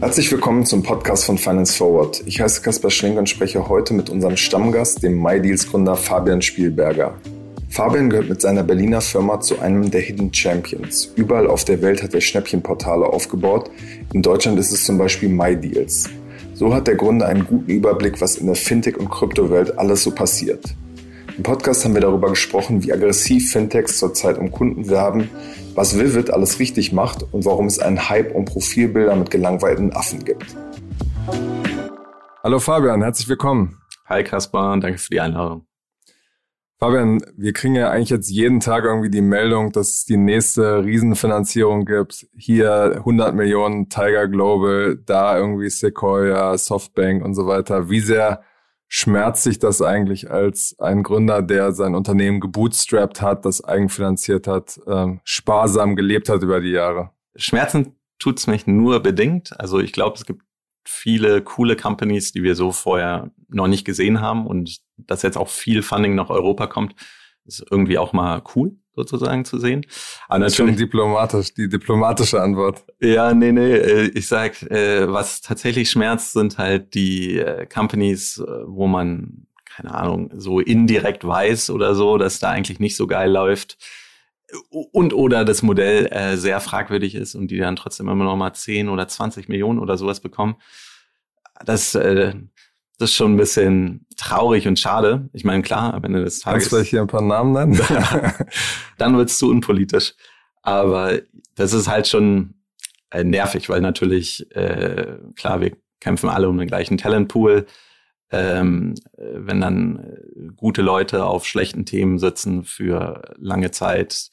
Herzlich willkommen zum Podcast von Finance Forward. Ich heiße Kaspar Schlenk und spreche heute mit unserem Stammgast, dem MyDeals-Gründer Fabian Spielberger. Fabian gehört mit seiner Berliner Firma zu einem der Hidden Champions. Überall auf der Welt hat er Schnäppchenportale aufgebaut. In Deutschland ist es zum Beispiel MyDeals. So hat der Gründer einen guten Überblick, was in der Fintech- und Kryptowelt alles so passiert. Im Podcast haben wir darüber gesprochen, wie aggressiv Fintechs zurzeit um Kunden werben, was Vivid alles richtig macht und warum es einen Hype um Profilbilder mit gelangweilten Affen gibt. Hallo Fabian, herzlich willkommen. Hi Kaspar danke für die Einladung. Fabian, wir kriegen ja eigentlich jetzt jeden Tag irgendwie die Meldung, dass es die nächste Riesenfinanzierung gibt. Hier 100 Millionen Tiger Global, da irgendwie Sequoia, Softbank und so weiter. Wie sehr schmerzt sich das eigentlich als ein Gründer, der sein Unternehmen gebootstrapped hat, das eigenfinanziert hat, ähm, sparsam gelebt hat über die Jahre? Schmerzen tut's mich nur bedingt. Also ich glaube, es gibt viele coole Companies, die wir so vorher noch nicht gesehen haben und dass jetzt auch viel Funding nach Europa kommt, ist irgendwie auch mal cool sozusagen zu sehen. Aber das ist schon diplomatisch, die diplomatische Antwort. Ja, nee, nee, äh, ich sag, äh, was tatsächlich schmerzt, sind halt die äh, Companies, wo man, keine Ahnung, so indirekt weiß oder so, dass da eigentlich nicht so geil läuft und oder das Modell äh, sehr fragwürdig ist und die dann trotzdem immer noch mal 10 oder 20 Millionen oder sowas bekommen. Das, äh, das ist schon ein bisschen traurig und schade. Ich meine, klar, am Ende des Tages. Kannst du vielleicht hier ein paar Namen nennen? dann wird's zu unpolitisch. Aber das ist halt schon äh, nervig, weil natürlich, äh, klar, wir kämpfen alle um den gleichen Talentpool. Ähm, wenn dann äh, gute Leute auf schlechten Themen sitzen für lange Zeit,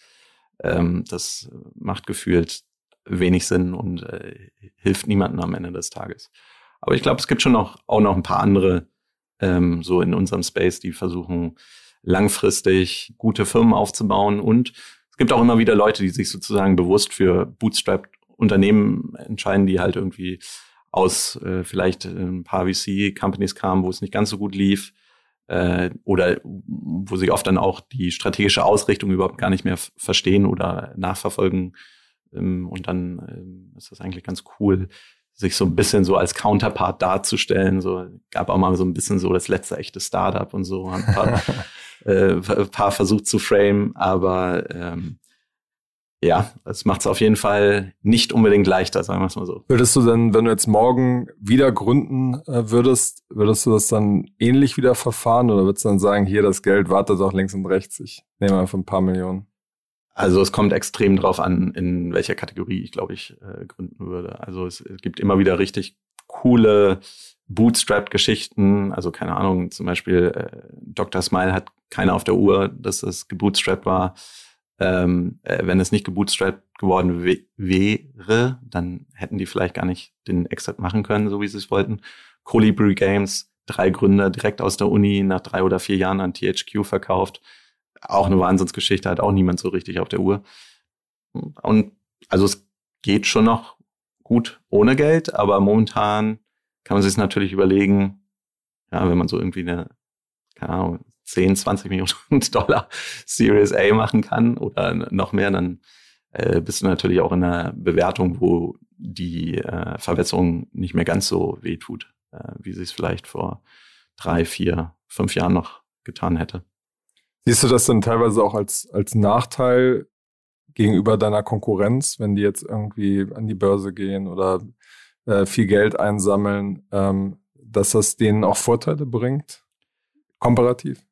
ähm, das macht gefühlt wenig Sinn und äh, hilft niemandem am Ende des Tages. Aber ich glaube, es gibt schon noch, auch noch ein paar andere ähm, so in unserem Space, die versuchen langfristig gute Firmen aufzubauen. Und es gibt auch immer wieder Leute, die sich sozusagen bewusst für Bootstrap-Unternehmen entscheiden, die halt irgendwie aus äh, vielleicht ein paar VC-Companies kamen, wo es nicht ganz so gut lief äh, oder wo sie oft dann auch die strategische Ausrichtung überhaupt gar nicht mehr verstehen oder nachverfolgen. Ähm, und dann ähm, ist das eigentlich ganz cool, sich so ein bisschen so als Counterpart darzustellen. So gab auch mal so ein bisschen so das letzte echte Startup und so, ein paar, äh, paar versucht zu frame, aber ähm, ja, es macht es auf jeden Fall nicht unbedingt leichter, sagen wir es mal so. Würdest du denn, wenn du jetzt morgen wieder gründen äh, würdest, würdest du das dann ähnlich wieder verfahren oder würdest du dann sagen, hier das Geld wartet auch links und rechts, ich nehme einfach ein paar Millionen? Also es kommt extrem drauf an, in welcher Kategorie ich, glaube ich, äh, gründen würde. Also es, es gibt immer wieder richtig coole Bootstrap-Geschichten. Also keine Ahnung, zum Beispiel äh, Dr. Smile hat keiner auf der Uhr, dass es gebootstrapped war. Ähm, äh, wenn es nicht gebootstrapped geworden wäre, dann hätten die vielleicht gar nicht den Exit machen können, so wie sie es wollten. Colibri Games, drei Gründer direkt aus der Uni nach drei oder vier Jahren an THQ verkauft auch eine Wahnsinnsgeschichte, hat auch niemand so richtig auf der Uhr. Und also es geht schon noch gut ohne Geld, aber momentan kann man sich natürlich überlegen, ja, wenn man so irgendwie eine, keine Ahnung, 10, 20 Millionen Dollar Series A machen kann oder noch mehr, dann äh, bist du natürlich auch in einer Bewertung, wo die äh, Verbesserung nicht mehr ganz so weh tut, äh, wie sie es vielleicht vor drei, vier, fünf Jahren noch getan hätte. Siehst du das dann teilweise auch als, als Nachteil gegenüber deiner Konkurrenz, wenn die jetzt irgendwie an die Börse gehen oder äh, viel Geld einsammeln, ähm, dass das denen auch Vorteile bringt? Komparativ?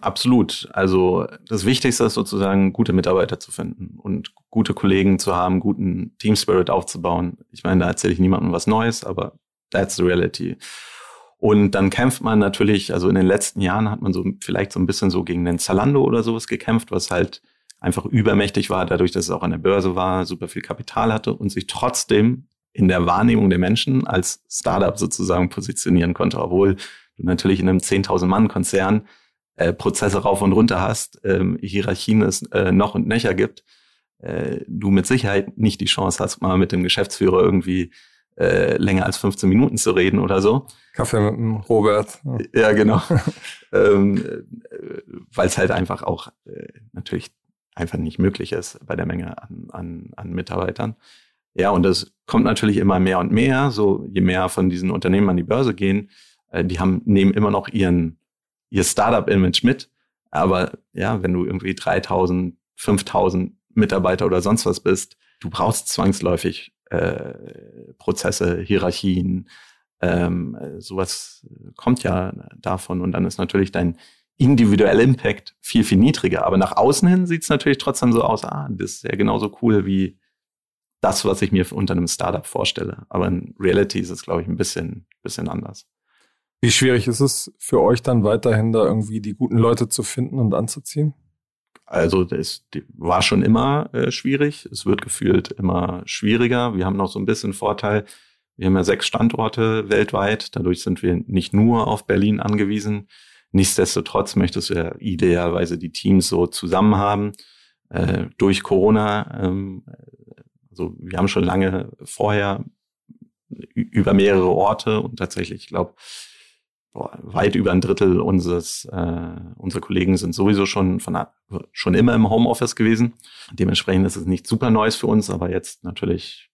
Absolut. Also das Wichtigste ist sozusagen, gute Mitarbeiter zu finden und gute Kollegen zu haben, guten Team Spirit aufzubauen. Ich meine, da erzähle ich niemandem was Neues, aber that's the reality. Und dann kämpft man natürlich, also in den letzten Jahren hat man so vielleicht so ein bisschen so gegen den Zalando oder sowas gekämpft, was halt einfach übermächtig war, dadurch, dass es auch an der Börse war, super viel Kapital hatte und sich trotzdem in der Wahrnehmung der Menschen als Startup sozusagen positionieren konnte, obwohl du natürlich in einem 10.000 Mann Konzern äh, Prozesse rauf und runter hast, ähm, Hierarchien es äh, noch und nöcher gibt, äh, du mit Sicherheit nicht die Chance hast, mal mit dem Geschäftsführer irgendwie äh, länger als 15 Minuten zu reden oder so. Kaffee mit dem Robert. Ja, genau. ähm, äh, Weil es halt einfach auch äh, natürlich einfach nicht möglich ist bei der Menge an, an, an Mitarbeitern. Ja, und das kommt natürlich immer mehr und mehr. So je mehr von diesen Unternehmen an die Börse gehen, äh, die haben nehmen immer noch ihren ihr Startup-Image mit. Aber ja, wenn du irgendwie 3000, 5000 Mitarbeiter oder sonst was bist, du brauchst zwangsläufig äh, Prozesse, Hierarchien, ähm, sowas kommt ja davon. Und dann ist natürlich dein individueller Impact viel, viel niedriger. Aber nach außen hin sieht es natürlich trotzdem so aus, ah, das ist ja genauso cool wie das, was ich mir unter einem Startup vorstelle. Aber in Reality ist es, glaube ich, ein bisschen, bisschen anders. Wie schwierig ist es für euch dann weiterhin da irgendwie die guten Leute zu finden und anzuziehen? Also das war schon immer äh, schwierig. Es wird gefühlt immer schwieriger. Wir haben noch so ein bisschen Vorteil. Wir haben ja sechs Standorte weltweit. Dadurch sind wir nicht nur auf Berlin angewiesen. Nichtsdestotrotz möchtest du ja idealerweise die Teams so zusammen haben. Äh, durch Corona, ähm, also wir haben schon lange vorher über mehrere Orte und tatsächlich, ich glaube, weit über ein Drittel unseres äh, unserer Kollegen sind sowieso schon von schon immer im Homeoffice gewesen. Dementsprechend ist es nicht super Neues für uns, aber jetzt natürlich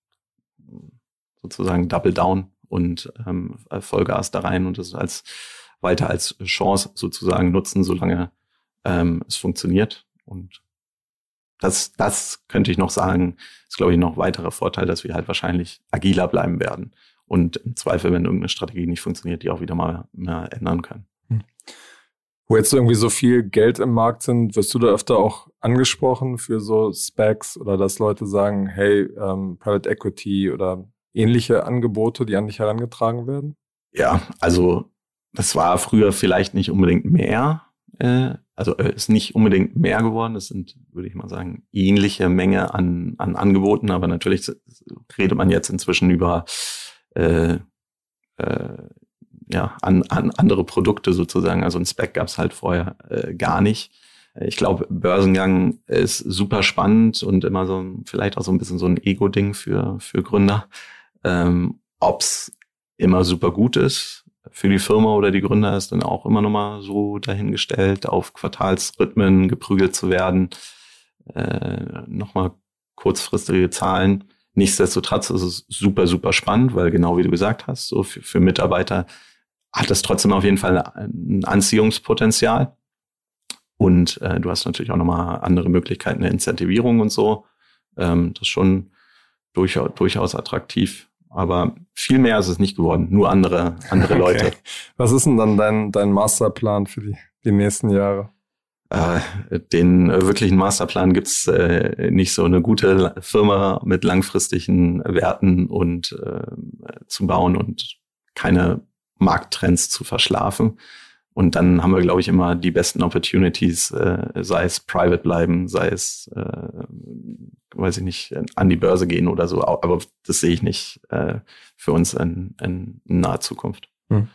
sozusagen Double Down und ähm, Vollgas da rein und das als weiter als Chance sozusagen nutzen, solange ähm, es funktioniert. Und das, das könnte ich noch sagen, ist, glaube ich, noch weiterer Vorteil, dass wir halt wahrscheinlich agiler bleiben werden und im Zweifel, wenn irgendeine Strategie nicht funktioniert, die auch wieder mal, mal ändern können. Hm. Wo jetzt irgendwie so viel Geld im Markt sind, wirst du da öfter auch angesprochen für so Specs oder dass Leute sagen, hey, ähm, Private Equity oder ähnliche Angebote, die an dich herangetragen werden? Ja, also das war früher vielleicht nicht unbedingt mehr, äh, also äh, ist nicht unbedingt mehr geworden. Es sind, würde ich mal sagen, ähnliche Menge an, an Angeboten, aber natürlich redet man jetzt inzwischen über äh, äh, ja, an, an andere Produkte sozusagen. Also ein Spec gab es halt vorher äh, gar nicht. Ich glaube, Börsengang ist super spannend und immer so vielleicht auch so ein bisschen so ein Ego-Ding für, für Gründer. Ähm, ob's immer super gut ist für die Firma oder die Gründer ist dann auch immer nochmal so dahingestellt, auf Quartalsrhythmen geprügelt zu werden, äh, nochmal kurzfristige Zahlen. Nichtsdestotrotz ist es super, super spannend, weil genau wie du gesagt hast, so für, für Mitarbeiter hat es trotzdem auf jeden Fall ein Anziehungspotenzial. Und äh, du hast natürlich auch nochmal andere Möglichkeiten der Incentivierung und so. Ähm, das ist schon durchaus, durchaus attraktiv. Aber viel mehr ist es nicht geworden, nur andere, andere okay. Leute. Was ist denn dann dein, dein Masterplan für die, die nächsten Jahre? Äh, den wirklichen Masterplan gibt's äh, nicht so eine gute Firma mit langfristigen Werten und äh, zu bauen und keine Markttrends zu verschlafen. Und dann haben wir, glaube ich, immer die besten Opportunities, äh, sei es private bleiben, sei es, äh, weiß ich nicht, an die Börse gehen oder so. Aber das sehe ich nicht äh, für uns in, in naher Zukunft. Hm.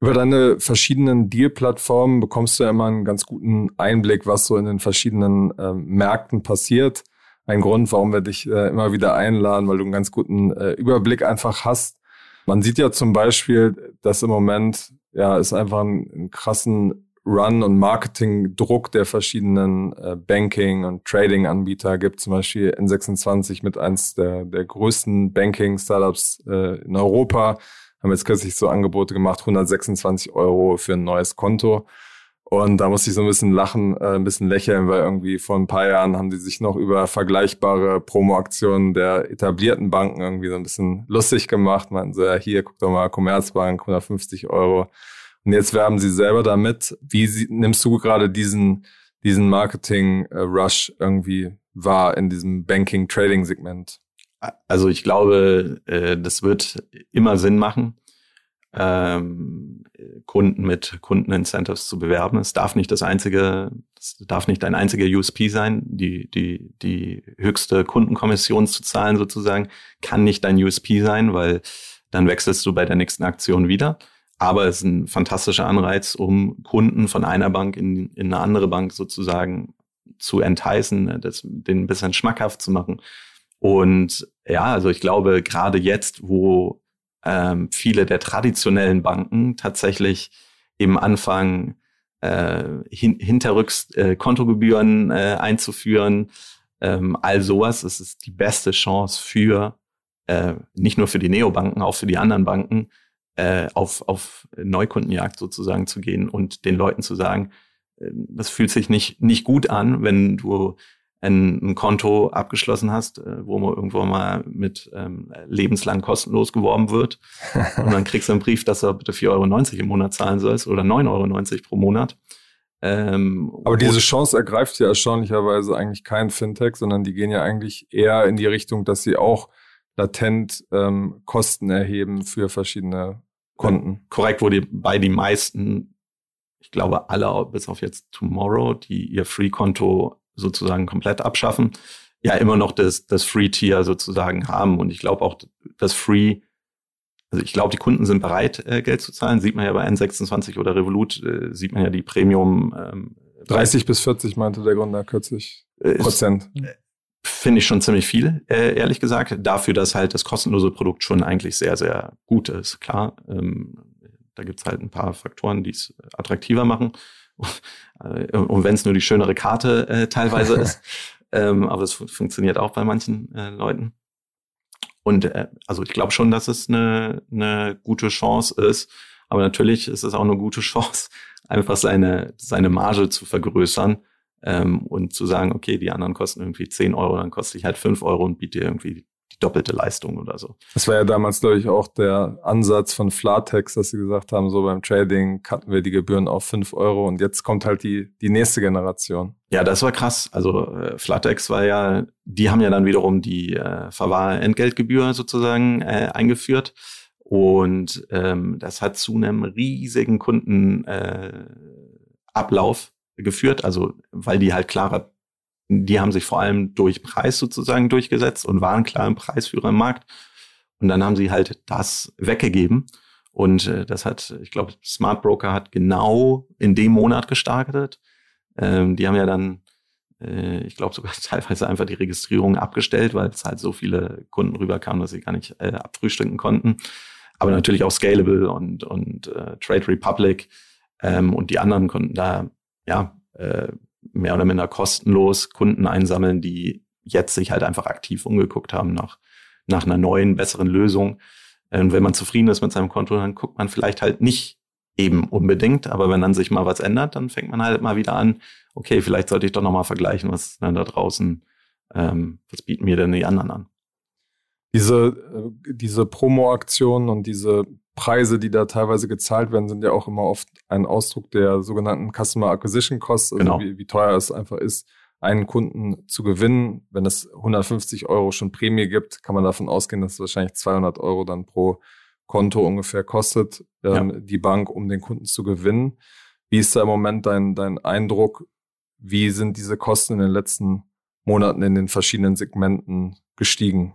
Über deine verschiedenen Deal-Plattformen bekommst du ja immer einen ganz guten Einblick, was so in den verschiedenen äh, Märkten passiert. Ein Grund, warum wir dich äh, immer wieder einladen, weil du einen ganz guten äh, Überblick einfach hast. Man sieht ja zum Beispiel, dass im Moment ja es einfach einen, einen krassen Run- und Marketing-Druck der verschiedenen äh, Banking- und Trading-Anbieter gibt. Zum Beispiel N26 mit eins der, der größten Banking-Startups äh, in Europa haben jetzt kürzlich so Angebote gemacht, 126 Euro für ein neues Konto. Und da musste ich so ein bisschen lachen, äh, ein bisschen lächeln, weil irgendwie vor ein paar Jahren haben die sich noch über vergleichbare Promo-Aktionen der etablierten Banken irgendwie so ein bisschen lustig gemacht. Meinten so, ja, hier, guck doch mal, Commerzbank, 150 Euro. Und jetzt werben sie selber damit. Wie sie, nimmst du gerade diesen, diesen Marketing-Rush irgendwie wahr in diesem Banking-Trading-Segment? Also ich glaube, äh, das wird immer Sinn machen, ähm, Kunden mit Kundenincentives zu bewerben. Es darf nicht das einzige, es darf nicht dein einziger USP sein. Die, die, die höchste Kundenkommission zu zahlen sozusagen kann nicht dein USP sein, weil dann wechselst du bei der nächsten Aktion wieder. Aber es ist ein fantastischer Anreiz, um Kunden von einer Bank in, in eine andere Bank sozusagen zu entheißen, das, den ein bisschen schmackhaft zu machen und ja, also ich glaube, gerade jetzt, wo ähm, viele der traditionellen Banken tatsächlich eben anfangen, äh, hin, hinterrücks äh, Kontogebühren äh, einzuführen. Ähm, all sowas. Es ist die beste Chance für äh, nicht nur für die Neobanken, auch für die anderen Banken, äh, auf, auf Neukundenjagd sozusagen zu gehen und den Leuten zu sagen, äh, das fühlt sich nicht, nicht gut an, wenn du ein, ein Konto abgeschlossen hast, äh, wo man irgendwo mal mit ähm, lebenslang kostenlos geworben wird. und dann kriegst du einen Brief, dass du bitte 4,90 Euro im Monat zahlen sollst oder 9,90 Euro pro Monat. Ähm, Aber diese Chance ergreift ja erstaunlicherweise eigentlich kein Fintech, sondern die gehen ja eigentlich eher in die Richtung, dass sie auch latent ähm, Kosten erheben für verschiedene Konten. Korrekt, wo die bei die meisten, ich glaube alle bis auf jetzt Tomorrow, die ihr Free-Konto sozusagen komplett abschaffen, ja immer noch das, das Free-Tier sozusagen haben. Und ich glaube auch, das Free, also ich glaube, die Kunden sind bereit, äh, Geld zu zahlen. Sieht man ja bei N26 oder Revolut, äh, sieht man ja die Premium. Ähm, 30 bis 40 meinte der Gründer kürzlich. Prozent. Ist, finde ich schon ziemlich viel, äh, ehrlich gesagt, dafür, dass halt das kostenlose Produkt schon eigentlich sehr, sehr gut ist. Klar, ähm, da gibt's halt ein paar Faktoren, die es attraktiver machen. Äh, und wenn es nur die schönere Karte äh, teilweise ist. Ähm, aber es fun funktioniert auch bei manchen äh, Leuten. Und äh, also ich glaube schon, dass es eine, eine gute Chance ist. Aber natürlich ist es auch eine gute Chance, einfach seine, seine Marge zu vergrößern ähm, und zu sagen, okay, die anderen kosten irgendwie 10 Euro, dann koste ich halt 5 Euro und biete irgendwie doppelte Leistung oder so. Das war ja damals, glaube ich, auch der Ansatz von Flatex, dass sie gesagt haben, so beim Trading cutten wir die Gebühren auf 5 Euro und jetzt kommt halt die, die nächste Generation. Ja, das war krass. Also äh, Flatex war ja, die haben ja dann wiederum die äh, Verwahrentgeltgebühr sozusagen äh, eingeführt. Und ähm, das hat zu einem riesigen Kundenablauf äh, Ablauf geführt, also weil die halt klarer, die haben sich vor allem durch Preis sozusagen durchgesetzt und waren klar im Preisführer im Markt. Und dann haben sie halt das weggegeben. Und äh, das hat, ich glaube, Smart Broker hat genau in dem Monat gestartet. Ähm, die haben ja dann, äh, ich glaube, sogar teilweise einfach die Registrierung abgestellt, weil es halt so viele Kunden rüberkamen, dass sie gar nicht äh, abfrühstücken konnten. Aber natürlich auch Scalable und, und äh, Trade Republic ähm, und die anderen konnten da ja, äh, mehr oder minder kostenlos Kunden einsammeln, die jetzt sich halt einfach aktiv umgeguckt haben nach, nach einer neuen, besseren Lösung. Und wenn man zufrieden ist mit seinem Konto, dann guckt man vielleicht halt nicht eben unbedingt, aber wenn dann sich mal was ändert, dann fängt man halt mal wieder an, okay, vielleicht sollte ich doch nochmal vergleichen, was dann da draußen, ähm, was bieten mir denn die anderen an. Diese, äh, diese Promo-Aktionen und diese Preise, die da teilweise gezahlt werden, sind ja auch immer oft ein Ausdruck der sogenannten Customer Acquisition Costs, also genau. wie, wie teuer es einfach ist, einen Kunden zu gewinnen. Wenn es 150 Euro schon Prämie gibt, kann man davon ausgehen, dass es wahrscheinlich 200 Euro dann pro Konto ungefähr kostet, ähm, ja. die Bank, um den Kunden zu gewinnen. Wie ist da im Moment dein, dein Eindruck? Wie sind diese Kosten in den letzten Monaten in den verschiedenen Segmenten gestiegen?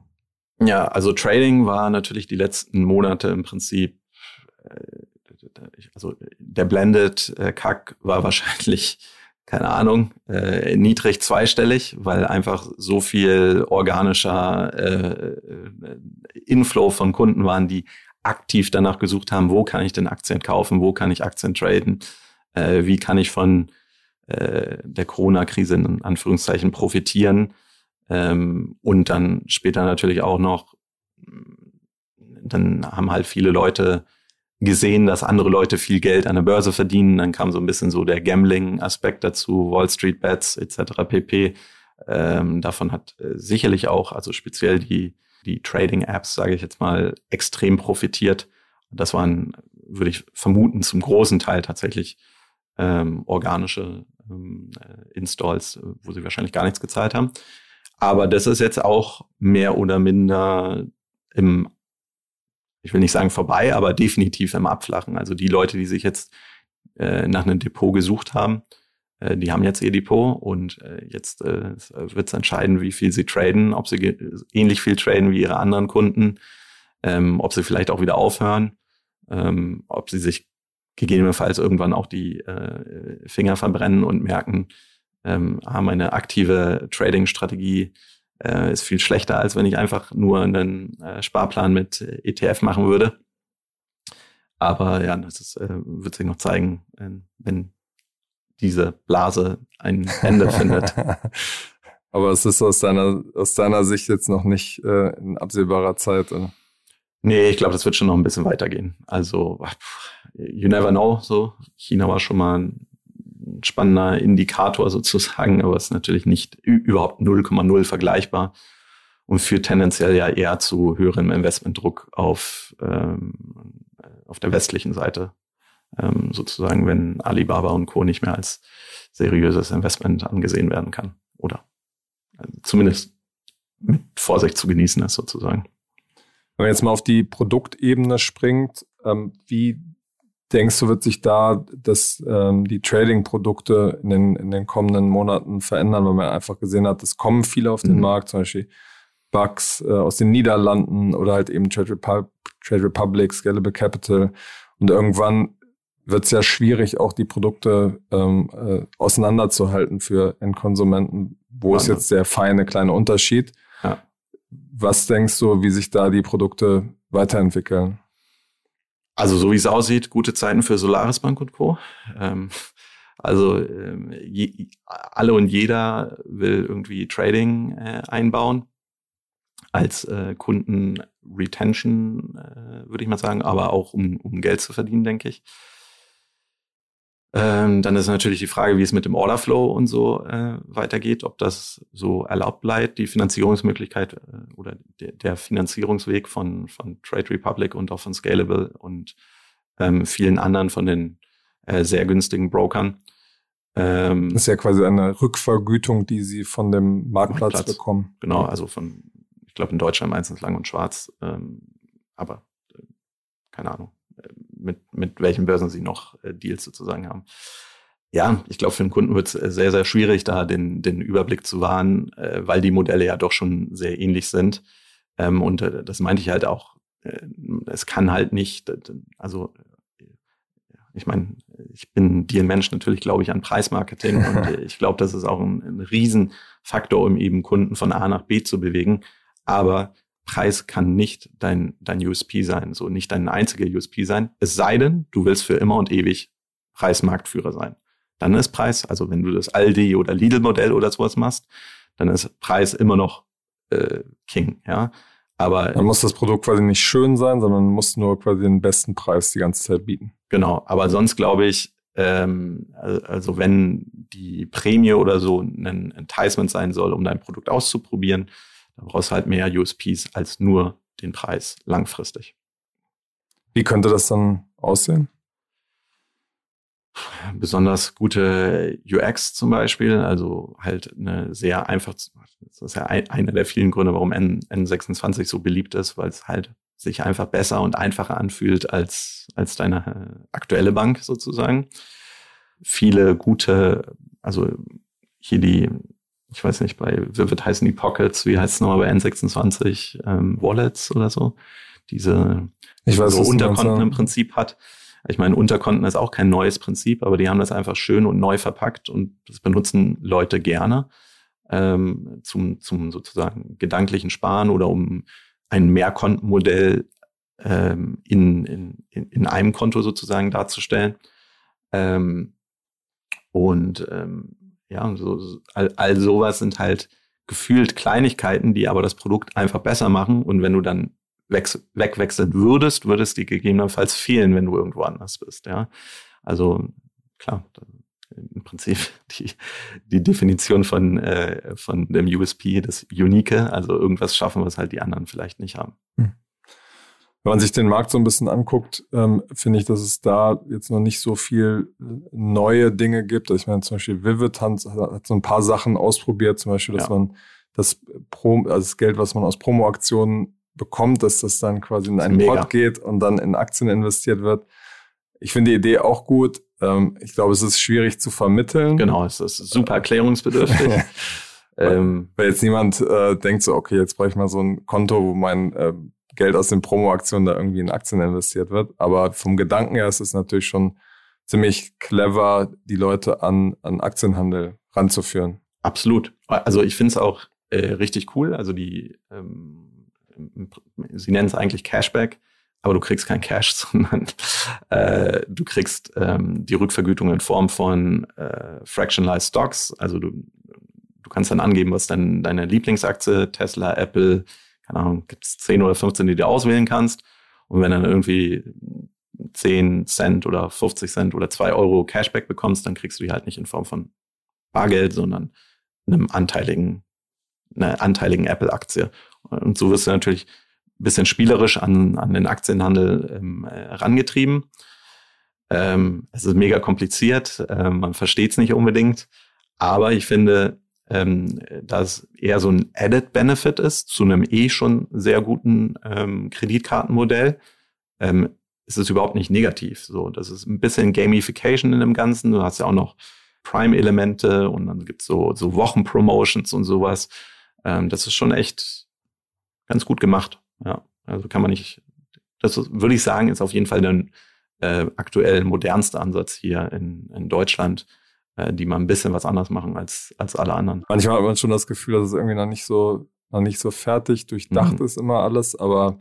Ja, also Trading war natürlich die letzten Monate im Prinzip, äh, also der Blended äh, Kack war wahrscheinlich, keine Ahnung, äh, niedrig zweistellig, weil einfach so viel organischer Inflow von Kunden waren, die aktiv danach gesucht haben, wo kann ich denn Aktien kaufen, wo kann ich Aktien traden, wie kann ich von der Corona-Krise in Anführungszeichen profitieren ähm, und dann später natürlich auch noch, dann haben halt viele Leute gesehen, dass andere Leute viel Geld an der Börse verdienen. Dann kam so ein bisschen so der Gambling-Aspekt dazu, Wall Street Bets etc. pp. Ähm, davon hat äh, sicherlich auch, also speziell die, die Trading-Apps, sage ich jetzt mal, extrem profitiert. Das waren, würde ich vermuten, zum großen Teil tatsächlich ähm, organische ähm, äh, Installs, wo sie wahrscheinlich gar nichts gezahlt haben. Aber das ist jetzt auch mehr oder minder im, ich will nicht sagen vorbei, aber definitiv im Abflachen. Also die Leute, die sich jetzt äh, nach einem Depot gesucht haben, äh, die haben jetzt ihr Depot und äh, jetzt äh, wird es entscheiden, wie viel sie traden, ob sie ähnlich viel traden wie ihre anderen Kunden, ähm, ob sie vielleicht auch wieder aufhören, ähm, ob sie sich gegebenenfalls irgendwann auch die äh, Finger verbrennen und merken, ähm, haben eine aktive Trading-Strategie äh, ist viel schlechter, als wenn ich einfach nur einen äh, Sparplan mit ETF machen würde. Aber ja, das ist, äh, wird sich noch zeigen, äh, wenn diese Blase ein Ende findet. Aber es ist aus deiner, aus deiner Sicht jetzt noch nicht äh, in absehbarer Zeit. Oder? Nee, ich glaube, das wird schon noch ein bisschen weitergehen. Also, you never know, so. China war schon mal ein spannender Indikator sozusagen, aber es ist natürlich nicht überhaupt 0,0 vergleichbar und führt tendenziell ja eher zu höherem Investmentdruck auf, ähm, auf der westlichen Seite. Ähm, sozusagen, wenn Alibaba und Co. nicht mehr als seriöses Investment angesehen werden kann. Oder zumindest mit Vorsicht zu genießen ist sozusagen. Wenn man jetzt mal auf die Produktebene springt, ähm, wie denkst du, wird sich da das, ähm, die Trading-Produkte in den, in den kommenden Monaten verändern, weil man einfach gesehen hat, es kommen viele auf den mhm. Markt, zum Beispiel Bugs äh, aus den Niederlanden oder halt eben Trade, Repu Trade Republic, Scalable Capital. Und irgendwann wird es ja schwierig, auch die Produkte ähm, äh, auseinanderzuhalten für Endkonsumenten. Wo ist jetzt der feine kleine Unterschied? Ja. Was denkst du, wie sich da die Produkte weiterentwickeln? Also so wie es aussieht, gute Zeiten für Solaris Bank und Co. Ähm, also ähm, je, alle und jeder will irgendwie Trading äh, einbauen als äh, Kunden Retention, äh, würde ich mal sagen, aber auch um, um Geld zu verdienen, denke ich. Ähm, dann ist natürlich die Frage, wie es mit dem Orderflow und so äh, weitergeht, ob das so erlaubt bleibt, die Finanzierungsmöglichkeit äh, oder de der Finanzierungsweg von, von Trade Republic und auch von Scalable und ähm, vielen anderen von den äh, sehr günstigen Brokern. Ähm, das ist ja quasi eine Rückvergütung, die sie von dem Marktplatz, Marktplatz bekommen. Genau, also von, ich glaube in Deutschland meistens lang und schwarz, ähm, aber äh, keine Ahnung mit, mit welchen Börsen sie noch äh, Deals sozusagen haben. Ja, ich glaube, für den Kunden wird es äh, sehr, sehr schwierig, da den, den Überblick zu wahren, äh, weil die Modelle ja doch schon sehr ähnlich sind. Ähm, und das meinte ich halt auch, es kann halt nicht, also ich meine, ich bin dir Mensch, natürlich glaube ich an Preismarketing und ich glaube, das ist auch ein, ein Riesenfaktor, um eben Kunden von A nach B zu bewegen. Aber Preis kann nicht dein, dein USP sein, so nicht dein einziger USP sein. Es sei denn, du willst für immer und ewig Preismarktführer sein. Dann ist Preis, also wenn du das Aldi oder Lidl-Modell oder sowas machst, dann ist Preis immer noch äh, King, ja. Aber dann muss das Produkt quasi nicht schön sein, sondern muss nur quasi den besten Preis die ganze Zeit bieten. Genau, aber sonst glaube ich, ähm, also wenn die Prämie oder so ein Enticement sein soll, um dein Produkt auszuprobieren, da brauchst du halt mehr USPs als nur den Preis langfristig. Wie könnte das dann aussehen? Besonders gute UX zum Beispiel, also halt eine sehr einfach, das ist ja einer der vielen Gründe, warum N, N26 so beliebt ist, weil es halt sich einfach besser und einfacher anfühlt als, als deine aktuelle Bank sozusagen. Viele gute, also hier die ich weiß nicht, bei Vivid heißen die Pockets, wie heißt es nochmal bei N26, ähm, Wallets oder so, diese ich weiß, so Unterkonten im Prinzip hat. Ich meine, Unterkonten ist auch kein neues Prinzip, aber die haben das einfach schön und neu verpackt und das benutzen Leute gerne ähm, zum, zum sozusagen gedanklichen Sparen oder um ein Mehrkontenmodell ähm, in, in, in einem Konto sozusagen darzustellen. Ähm, und ähm, ja, so, all, all sowas sind halt gefühlt Kleinigkeiten, die aber das Produkt einfach besser machen. Und wenn du dann weg, wegwechseln würdest, würde es dir gegebenenfalls fehlen, wenn du irgendwo anders bist. Ja, also klar, im Prinzip die, die Definition von, äh, von dem USP, das Unique, also irgendwas schaffen, was halt die anderen vielleicht nicht haben. Hm. Wenn man sich den Markt so ein bisschen anguckt, ähm, finde ich, dass es da jetzt noch nicht so viel äh, neue Dinge gibt. Also ich meine, zum Beispiel Vivid hat, hat so ein paar Sachen ausprobiert, zum Beispiel, dass ja. man das Pro, also das Geld, was man aus Promo-Aktionen bekommt, dass das dann quasi in einen Mega. Pot geht und dann in Aktien investiert wird. Ich finde die Idee auch gut. Ähm, ich glaube, es ist schwierig zu vermitteln. Genau, es ist super erklärungsbedürftig. ähm, Weil jetzt niemand äh, denkt so, okay, jetzt brauche ich mal so ein Konto, wo mein äh, Geld aus den Promo-Aktionen da irgendwie in Aktien investiert wird. Aber vom Gedanken her ist es natürlich schon ziemlich clever, die Leute an, an Aktienhandel ranzuführen. Absolut. Also ich finde es auch äh, richtig cool. Also die, ähm, sie nennen es eigentlich Cashback. aber du kriegst kein Cash, sondern äh, du kriegst ähm, die Rückvergütung in Form von äh, Fractionalized Stocks. Also du, du kannst dann angeben, was dein, deine Lieblingsaktie, Tesla, Apple, keine Ahnung, gibt es 10 oder 15, die du auswählen kannst. Und wenn dann irgendwie 10 Cent oder 50 Cent oder 2 Euro Cashback bekommst, dann kriegst du die halt nicht in Form von Bargeld, sondern einem anteiligen, einer anteiligen Apple-Aktie. Und so wirst du natürlich ein bisschen spielerisch an, an den Aktienhandel ähm, herangetrieben. Ähm, es ist mega kompliziert, ähm, man versteht es nicht unbedingt, aber ich finde, ähm, dass eher so ein Added Benefit ist zu einem eh schon sehr guten ähm, Kreditkartenmodell. Ähm, ist es überhaupt nicht negativ. So, das ist ein bisschen Gamification in dem Ganzen. Du hast ja auch noch Prime-Elemente und dann gibt's so, so Wochenpromotions und sowas. Ähm, das ist schon echt ganz gut gemacht. Ja, also kann man nicht, das würde ich sagen, ist auf jeden Fall der äh, aktuell modernste Ansatz hier in, in Deutschland, äh, die mal ein bisschen was anders machen als, als alle anderen. Manchmal hat man schon das Gefühl, dass es irgendwie noch nicht so, noch nicht so fertig durchdacht mhm. ist immer alles, aber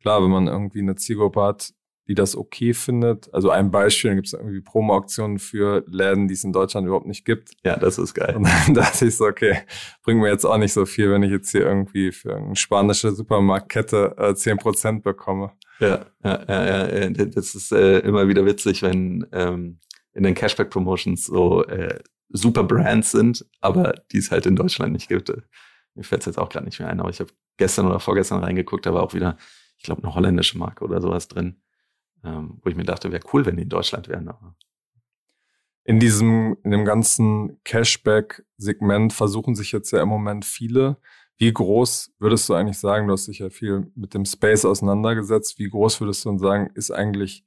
klar, wenn man irgendwie eine Zielgruppe hat, die das okay findet. Also ein Beispiel, dann gibt es irgendwie Promo-Aktionen für Läden, die es in Deutschland überhaupt nicht gibt. Ja, das ist geil. Und dann dachte ich so, okay, bringt mir jetzt auch nicht so viel, wenn ich jetzt hier irgendwie für eine spanische Supermarktkette äh, 10% bekomme. Ja, ja, ja, ja, das ist äh, immer wieder witzig, wenn ähm, in den Cashback-Promotions so äh, super Brands sind, aber die es halt in Deutschland nicht gibt. Mir fällt es jetzt auch gerade nicht mehr ein, aber ich habe gestern oder vorgestern reingeguckt, da war auch wieder, ich glaube, eine holländische Marke oder sowas drin ähm, wo ich mir dachte, wäre cool, wenn die in Deutschland wären. Aber in diesem, in dem ganzen Cashback-Segment versuchen sich jetzt ja im Moment viele. Wie groß würdest du eigentlich sagen, du hast dich ja viel mit dem Space auseinandergesetzt, wie groß würdest du denn sagen, ist eigentlich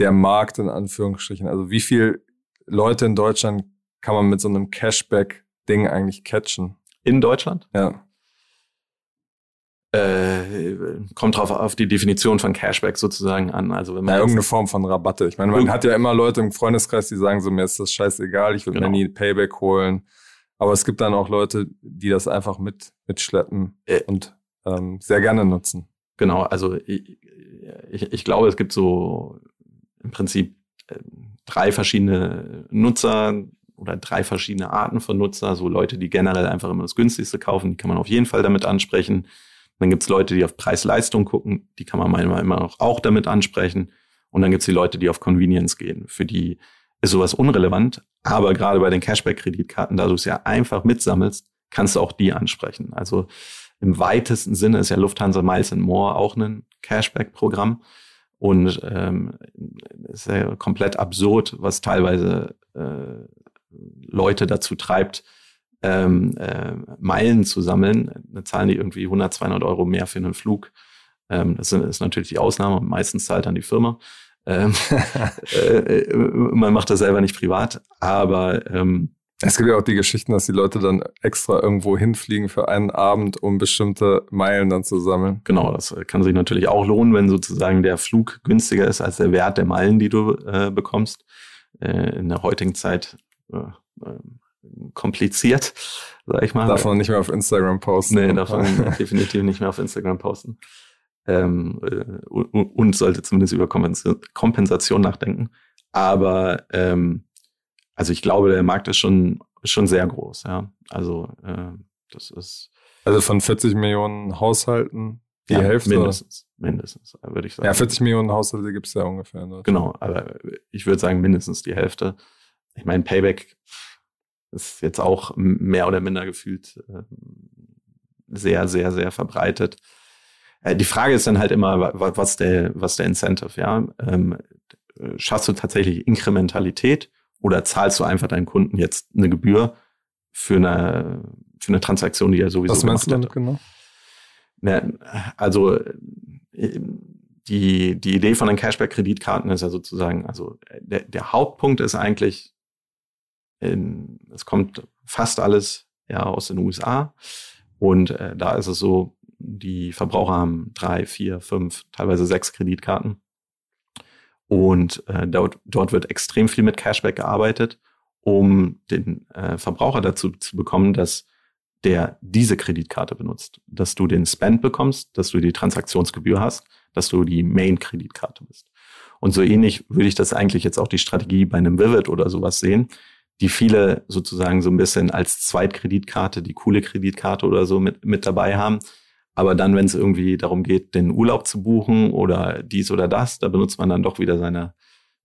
der Markt in Anführungsstrichen? Also wie viele Leute in Deutschland kann man mit so einem Cashback-Ding eigentlich catchen? In Deutschland? Ja äh, kommt drauf auf die Definition von Cashback sozusagen an. Also wenn man ja, irgendeine Form von Rabatte. Ich meine, man hat ja immer Leute im Freundeskreis, die sagen so, mir ist das scheißegal, ich will genau. mir nie Payback holen. Aber es gibt dann auch Leute, die das einfach mit mitschleppen äh, und ähm, sehr gerne nutzen. Genau, also ich, ich, ich glaube, es gibt so im Prinzip äh, drei verschiedene Nutzer oder drei verschiedene Arten von Nutzer. So Leute, die generell einfach immer das günstigste kaufen, die kann man auf jeden Fall damit ansprechen. Dann gibt's Leute, die auf Preis-Leistung gucken, die kann man manchmal immer noch auch damit ansprechen. Und dann gibt's die Leute, die auf Convenience gehen. Für die ist sowas unrelevant. Aber gerade bei den Cashback-Kreditkarten, da du es ja einfach mitsammelst, kannst du auch die ansprechen. Also im weitesten Sinne ist ja Lufthansa Miles and More auch ein Cashback-Programm. Und ähm, ist ja komplett absurd, was teilweise äh, Leute dazu treibt, ähm, äh, Meilen zu sammeln. Da zahlen die irgendwie 100, 200 Euro mehr für einen Flug. Ähm, das ist natürlich die Ausnahme. Meistens zahlt dann die Firma. Ähm, äh, man macht das selber nicht privat, aber ähm, es gibt ja auch die Geschichten, dass die Leute dann extra irgendwo hinfliegen für einen Abend, um bestimmte Meilen dann zu sammeln. Genau, das kann sich natürlich auch lohnen, wenn sozusagen der Flug günstiger ist als der Wert der Meilen, die du äh, bekommst. Äh, in der heutigen Zeit äh, ähm, kompliziert, sag ich mal. Darf man nicht mehr auf Instagram posten. Nee, darf man definitiv nicht mehr auf Instagram posten. Ähm, äh, und sollte zumindest über Kompensation nachdenken. Aber ähm, also ich glaube, der Markt ist schon, schon sehr groß, ja. Also äh, das ist. Also von 40 Millionen Haushalten die ja, Hälfte? Mindestens, mindestens, würde ich sagen. Ja, 40 Millionen Haushalte gibt es ja ungefähr. Genau, aber ich würde sagen mindestens die Hälfte. Ich meine, Payback ist jetzt auch mehr oder minder gefühlt äh, sehr, sehr, sehr verbreitet. Äh, die Frage ist dann halt immer, was der, was der Incentive, ja? Ähm, schaffst du tatsächlich Inkrementalität oder zahlst du einfach deinen Kunden jetzt eine Gebühr für eine, für eine Transaktion, die er sowieso Was meinst du damit genau? Ja, also die, die Idee von den Cashback-Kreditkarten ist ja sozusagen, also der, der Hauptpunkt ist eigentlich, in, es kommt fast alles ja aus den USA. Und äh, da ist es so, die Verbraucher haben drei, vier, fünf, teilweise sechs Kreditkarten. Und äh, dort, dort wird extrem viel mit Cashback gearbeitet, um den äh, Verbraucher dazu zu bekommen, dass der diese Kreditkarte benutzt. Dass du den Spend bekommst, dass du die Transaktionsgebühr hast, dass du die Main-Kreditkarte bist. Und so ähnlich würde ich das eigentlich jetzt auch die Strategie bei einem Vivid oder sowas sehen, die viele sozusagen so ein bisschen als Zweitkreditkarte, die coole Kreditkarte oder so mit, mit dabei haben. Aber dann, wenn es irgendwie darum geht, den Urlaub zu buchen oder dies oder das, da benutzt man dann doch wieder seine,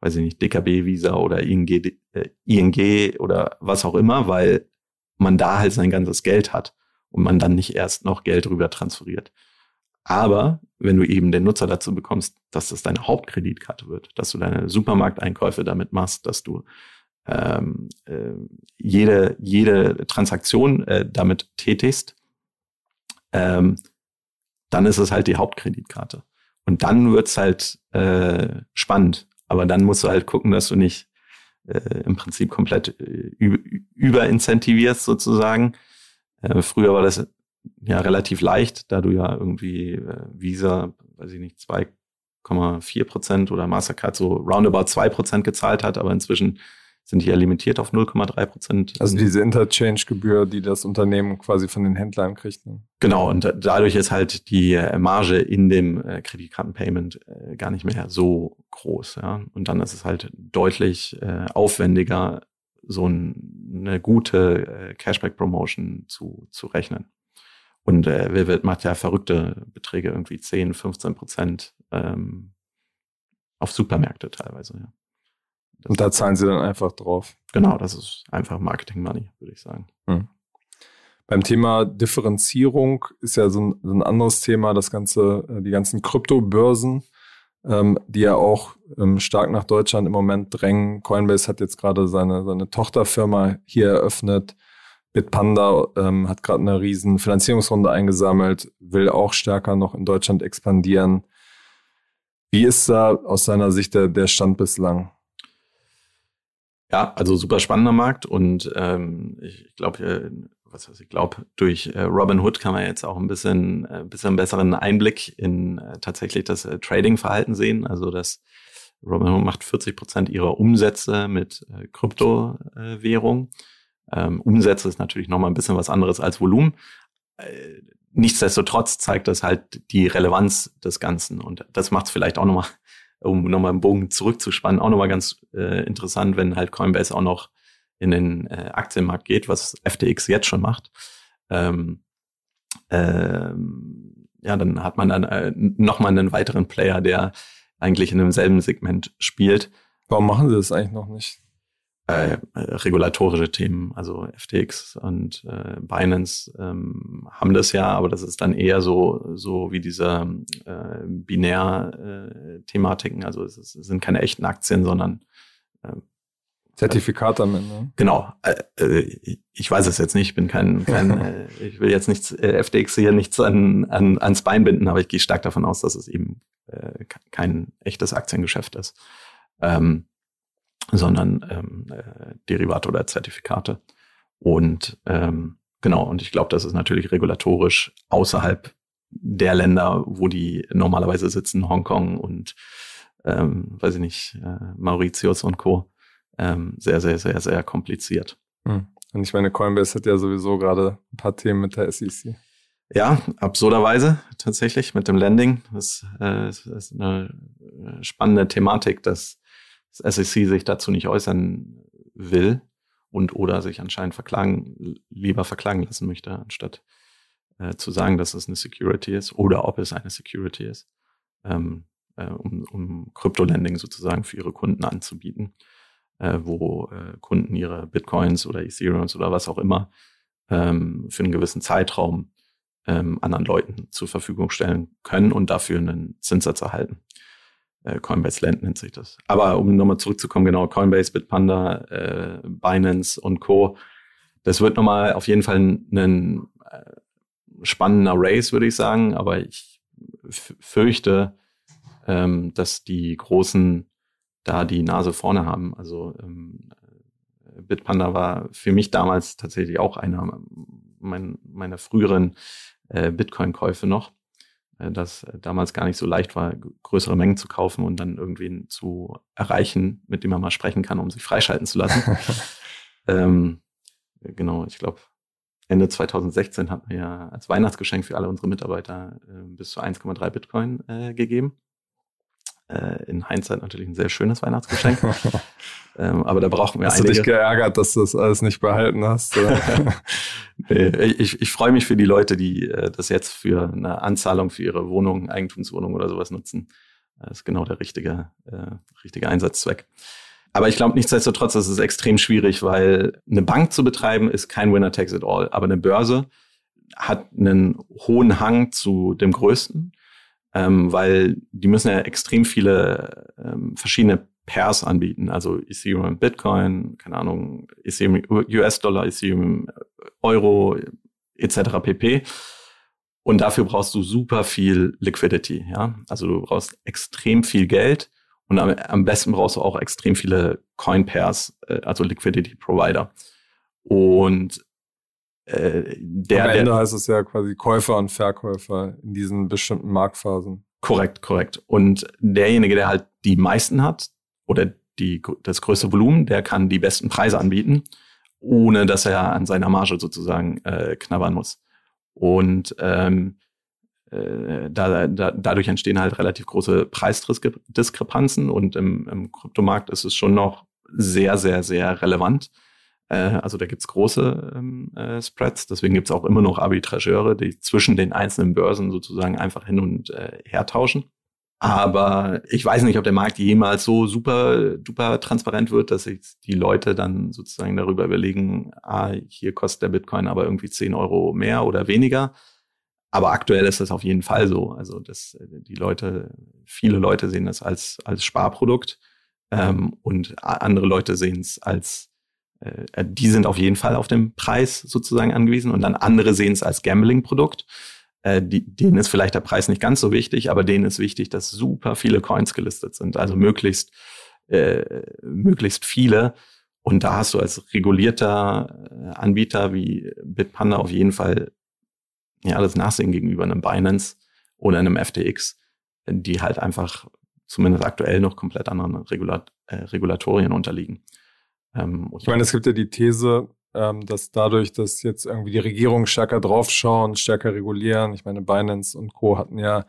weiß ich nicht, DKB-Visa oder ING, äh, ING oder was auch immer, weil man da halt sein ganzes Geld hat und man dann nicht erst noch Geld rüber transferiert. Aber wenn du eben den Nutzer dazu bekommst, dass das deine Hauptkreditkarte wird, dass du deine Supermarkteinkäufe damit machst, dass du ähm, äh, jede, jede Transaktion äh, damit tätigst, ähm, dann ist es halt die Hauptkreditkarte. Und dann wird's halt äh, spannend. Aber dann musst du halt gucken, dass du nicht äh, im Prinzip komplett äh, überincentivierst sozusagen. Äh, früher war das ja relativ leicht, da du ja irgendwie äh, Visa, weiß ich nicht, 2,4 Prozent oder Mastercard so roundabout 2 Prozent gezahlt hat, aber inzwischen sind die ja limitiert auf 0,3 Prozent. Also diese Interchange-Gebühr, die das Unternehmen quasi von den Händlern kriegt. Ne? Genau, und dadurch ist halt die äh, Marge in dem äh, Kreditkartenpayment äh, gar nicht mehr so groß. Ja? Und dann ist es halt deutlich aufwendiger, so ein, eine gute Cashback-Promotion zu, zu rechnen. Und äh, Vivid macht ja verrückte Beträge, irgendwie 10, 15 Prozent ähm, auf Supermärkte teilweise. Ja. Und da zahlen sie dann einfach drauf. Genau, das ist einfach Marketing Money, würde ich sagen. Hm. Beim Thema Differenzierung ist ja so ein, so ein anderes Thema, das ganze, äh, die ganzen Kryptobörsen, ähm, die ja auch ähm, stark nach Deutschland im Moment drängen. Coinbase hat jetzt gerade seine, seine Tochterfirma hier eröffnet. Bitpanda ähm, hat gerade eine riesen Finanzierungsrunde eingesammelt, will auch stärker noch in Deutschland expandieren. Wie ist da aus seiner Sicht der, der Stand bislang? Ja, also super spannender Markt und ähm, ich glaube, äh, was heißt, ich glaube, durch äh, Robin Hood kann man jetzt auch ein bisschen, äh, bisschen besseren Einblick in äh, tatsächlich das äh, Trading-Verhalten sehen. Also das Robin Hood macht 40 Prozent ihrer Umsätze mit äh, Kryptowährung. Ähm, Umsätze ist natürlich nochmal ein bisschen was anderes als Volumen. Äh, nichtsdestotrotz zeigt das halt die Relevanz des Ganzen und das macht es vielleicht auch nochmal um nochmal einen Bogen zurückzuspannen, auch nochmal ganz äh, interessant, wenn halt Coinbase auch noch in den äh, Aktienmarkt geht, was FTX jetzt schon macht. Ähm, ähm, ja, dann hat man dann äh, nochmal einen weiteren Player, der eigentlich in demselben Segment spielt. Warum machen sie das eigentlich noch nicht? Äh, regulatorische Themen, also FTX und äh, Binance ähm, haben das ja, aber das ist dann eher so so wie diese äh, Binär-Thematiken. Äh, also es, es, sind keine echten Aktien, sondern äh, Zertifikat am Ende. Genau. Äh, äh, ich weiß es jetzt nicht. Ich bin kein, kein äh, ich will jetzt nichts äh, FTX hier nichts an, an ans Bein binden, aber ich gehe stark davon aus, dass es eben äh, kein echtes Aktiengeschäft ist. Ähm, sondern ähm, äh, Derivate oder Zertifikate. Und ähm, genau, und ich glaube, das ist natürlich regulatorisch außerhalb der Länder, wo die normalerweise sitzen, Hongkong und ähm, weiß ich nicht, äh, Mauritius und Co. Ähm, sehr, sehr, sehr, sehr kompliziert. Hm. Und ich meine, Coinbase hat ja sowieso gerade ein paar Themen mit der SEC. Ja, absurderweise tatsächlich mit dem Landing. Das, äh, ist eine äh, spannende Thematik, dass SEC sich dazu nicht äußern will und oder sich anscheinend verklagen, lieber verklagen lassen möchte, anstatt äh, zu sagen, dass es eine Security ist oder ob es eine Security ist, ähm, äh, um, um Crypto-Lending sozusagen für ihre Kunden anzubieten, äh, wo äh, Kunden ihre Bitcoins oder Ethereums oder was auch immer ähm, für einen gewissen Zeitraum ähm, anderen Leuten zur Verfügung stellen können und dafür einen Zinssatz erhalten. Äh, Coinbase Land nennt sich das. Aber um nochmal zurückzukommen, genau, Coinbase, Bitpanda, äh, Binance und Co. Das wird nochmal auf jeden Fall ein, äh, spannender Race, würde ich sagen. Aber ich fürchte, ähm, dass die Großen da die Nase vorne haben. Also ähm, Bitpanda war für mich damals tatsächlich auch einer mein, meiner früheren äh, Bitcoin-Käufe noch. Äh, das damals gar nicht so leicht war, größere Mengen zu kaufen und dann irgendwen zu erreichen, mit dem man mal sprechen kann, um sich freischalten zu lassen. ähm, genau, ich glaube, Ende 2016 hatten wir ja als Weihnachtsgeschenk für alle unsere Mitarbeiter äh, bis zu 1,3 Bitcoin äh, gegeben. Äh, in Hindsight natürlich ein sehr schönes Weihnachtsgeschenk. ähm, aber da brauchen wir Hast einige. du dich geärgert, dass du das alles nicht behalten hast? nee, ich, ich freue mich für die Leute, die äh, das jetzt für eine Anzahlung für ihre Wohnung, Eigentumswohnung oder sowas nutzen. Das ist genau der richtige, äh, richtige Einsatzzweck. Aber ich glaube nichtsdestotrotz, das ist extrem schwierig, weil eine Bank zu betreiben ist kein Winner takes it all. Aber eine Börse hat einen hohen Hang zu dem Größten, ähm, weil die müssen ja extrem viele ähm, verschiedene Pairs anbieten, also Ethereum, Bitcoin, keine Ahnung, Ethereum, US-Dollar, Ethereum, Euro, etc. pp. Und dafür brauchst du super viel Liquidity, ja. Also du brauchst extrem viel Geld und am, am besten brauchst du auch extrem viele Coin Pairs, äh, also Liquidity Provider. Und äh, der, Am Ende der, heißt es ja quasi Käufer und Verkäufer in diesen bestimmten Marktphasen. Korrekt, korrekt. Und derjenige, der halt die meisten hat oder die, das größte Volumen, der kann die besten Preise anbieten, ohne dass er an seiner Marge sozusagen äh, knabbern muss. Und ähm, äh, da, da, dadurch entstehen halt relativ große Preisdiskrepanzen und im, im Kryptomarkt ist es schon noch sehr, sehr, sehr relevant. Äh, also da gibt's große ähm, äh, Spreads, deswegen gibt's auch immer noch Arbitrageure, die zwischen den einzelnen Börsen sozusagen einfach hin und äh, her tauschen. Aber ich weiß nicht, ob der Markt jemals so super, duper transparent wird, dass sich die Leute dann sozusagen darüber überlegen, ah, hier kostet der Bitcoin aber irgendwie 10 Euro mehr oder weniger. Aber aktuell ist das auf jeden Fall so. Also, dass äh, die Leute, viele Leute sehen das als, als Sparprodukt ähm, und andere Leute sehen es als, äh, die sind auf jeden Fall auf den Preis sozusagen angewiesen und dann andere sehen es als Gambling-Produkt. Äh, die, denen ist vielleicht der Preis nicht ganz so wichtig, aber denen ist wichtig, dass super viele Coins gelistet sind. Also möglichst, äh, möglichst viele. Und da hast du als regulierter äh, Anbieter wie Bitpanda auf jeden Fall ja, das Nachsehen gegenüber einem Binance oder einem FTX, die halt einfach zumindest aktuell noch komplett anderen Regulat äh, Regulatorien unterliegen. Ähm, ich meine, es gibt ja die These, ähm, dass dadurch, dass jetzt irgendwie die Regierungen stärker draufschauen, stärker regulieren, ich meine, Binance und Co. hatten ja